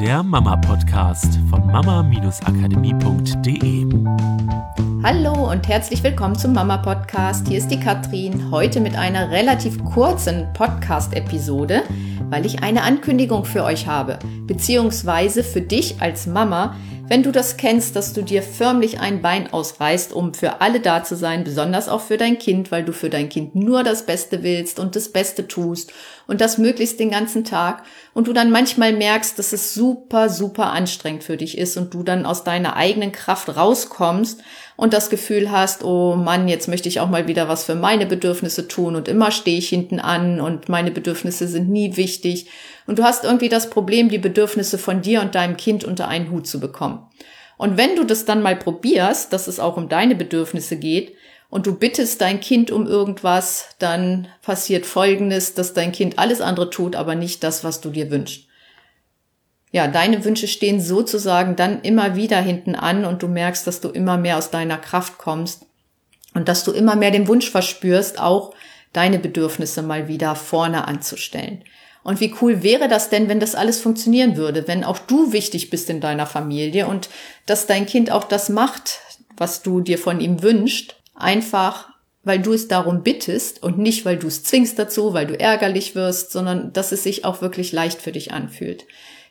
der Mama-Podcast von mama-akademie.de. Hallo und herzlich willkommen zum Mama-Podcast. Hier ist die Katrin, heute mit einer relativ kurzen Podcast-Episode, weil ich eine Ankündigung für euch habe, beziehungsweise für dich als Mama, wenn du das kennst, dass du dir förmlich ein Bein ausreißt, um für alle da zu sein, besonders auch für dein Kind, weil du für dein Kind nur das Beste willst und das Beste tust und das möglichst den ganzen Tag und du dann manchmal merkst, dass es super, super anstrengend für dich ist und du dann aus deiner eigenen Kraft rauskommst und das Gefühl hast, oh Mann, jetzt möchte ich auch mal wieder was für meine Bedürfnisse tun und immer stehe ich hinten an und meine Bedürfnisse sind nie wichtig und du hast irgendwie das Problem, die Bedürfnisse von dir und deinem Kind unter einen Hut zu bekommen. Und wenn du das dann mal probierst, dass es auch um deine Bedürfnisse geht, und du bittest dein Kind um irgendwas, dann passiert Folgendes, dass dein Kind alles andere tut, aber nicht das, was du dir wünschst. Ja, deine Wünsche stehen sozusagen dann immer wieder hinten an und du merkst, dass du immer mehr aus deiner Kraft kommst und dass du immer mehr den Wunsch verspürst, auch deine Bedürfnisse mal wieder vorne anzustellen. Und wie cool wäre das denn, wenn das alles funktionieren würde, wenn auch du wichtig bist in deiner Familie und dass dein Kind auch das macht, was du dir von ihm wünschst, einfach weil du es darum bittest und nicht, weil du es zwingst dazu, weil du ärgerlich wirst, sondern dass es sich auch wirklich leicht für dich anfühlt.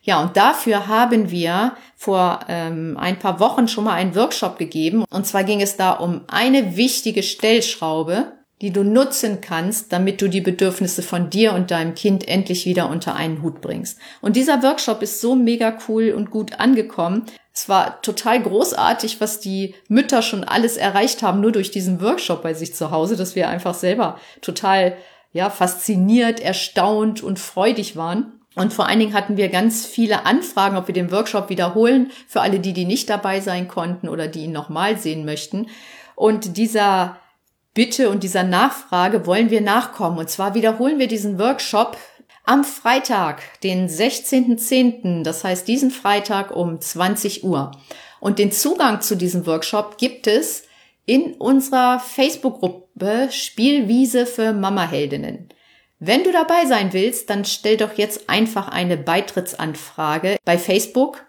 Ja, und dafür haben wir vor ähm, ein paar Wochen schon mal einen Workshop gegeben. Und zwar ging es da um eine wichtige Stellschraube, die du nutzen kannst, damit du die Bedürfnisse von dir und deinem Kind endlich wieder unter einen Hut bringst. Und dieser Workshop ist so mega cool und gut angekommen. Es war total großartig, was die Mütter schon alles erreicht haben, nur durch diesen Workshop bei sich zu Hause, dass wir einfach selber total, ja, fasziniert, erstaunt und freudig waren. Und vor allen Dingen hatten wir ganz viele Anfragen, ob wir den Workshop wiederholen, für alle die, die nicht dabei sein konnten oder die ihn nochmal sehen möchten. Und dieser Bitte und dieser Nachfrage wollen wir nachkommen. Und zwar wiederholen wir diesen Workshop am Freitag, den 16.10., das heißt diesen Freitag um 20 Uhr. Und den Zugang zu diesem Workshop gibt es in unserer Facebook-Gruppe Spielwiese für Mama-Heldinnen. Wenn du dabei sein willst, dann stell doch jetzt einfach eine Beitrittsanfrage bei Facebook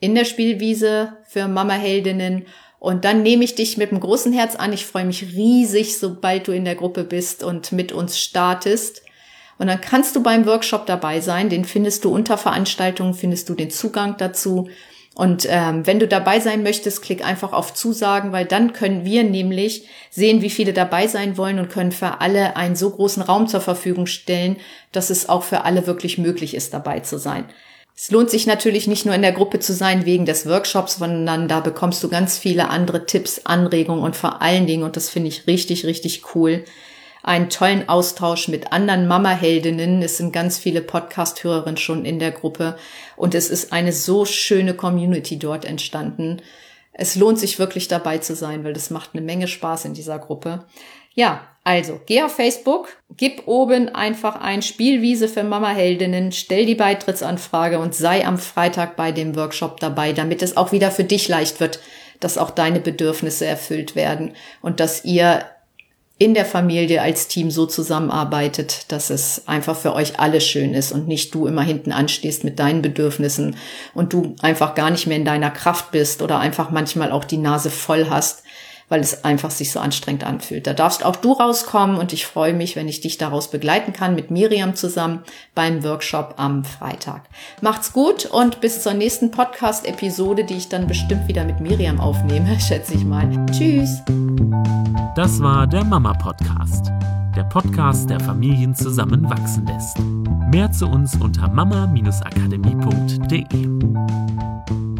in der Spielwiese für Mama-Heldinnen und dann nehme ich dich mit einem großen Herz an. Ich freue mich riesig, sobald du in der Gruppe bist und mit uns startest. Und dann kannst du beim Workshop dabei sein. Den findest du unter Veranstaltungen, findest du den Zugang dazu. Und ähm, wenn du dabei sein möchtest, klick einfach auf Zusagen, weil dann können wir nämlich sehen, wie viele dabei sein wollen und können für alle einen so großen Raum zur Verfügung stellen, dass es auch für alle wirklich möglich ist, dabei zu sein. Es lohnt sich natürlich nicht nur in der Gruppe zu sein wegen des Workshops, sondern da bekommst du ganz viele andere Tipps, Anregungen und vor allen Dingen, und das finde ich richtig, richtig cool, einen tollen Austausch mit anderen Mama-Heldinnen. Es sind ganz viele Podcast-Hörerinnen schon in der Gruppe und es ist eine so schöne Community dort entstanden. Es lohnt sich wirklich dabei zu sein, weil das macht eine Menge Spaß in dieser Gruppe. Ja, also geh auf Facebook, gib oben einfach ein Spielwiese für Mama-Heldinnen, stell die Beitrittsanfrage und sei am Freitag bei dem Workshop dabei, damit es auch wieder für dich leicht wird, dass auch deine Bedürfnisse erfüllt werden und dass ihr in der Familie als Team so zusammenarbeitet, dass es einfach für euch alle schön ist und nicht du immer hinten anstehst mit deinen Bedürfnissen und du einfach gar nicht mehr in deiner Kraft bist oder einfach manchmal auch die Nase voll hast, weil es einfach sich so anstrengend anfühlt. Da darfst auch du rauskommen und ich freue mich, wenn ich dich daraus begleiten kann mit Miriam zusammen beim Workshop am Freitag. Macht's gut und bis zur nächsten Podcast-Episode, die ich dann bestimmt wieder mit Miriam aufnehme, schätze ich mal. Tschüss! Das war der Mama Podcast, der Podcast, der Familien zusammenwachsen lässt. Mehr zu uns unter mama-akademie.de.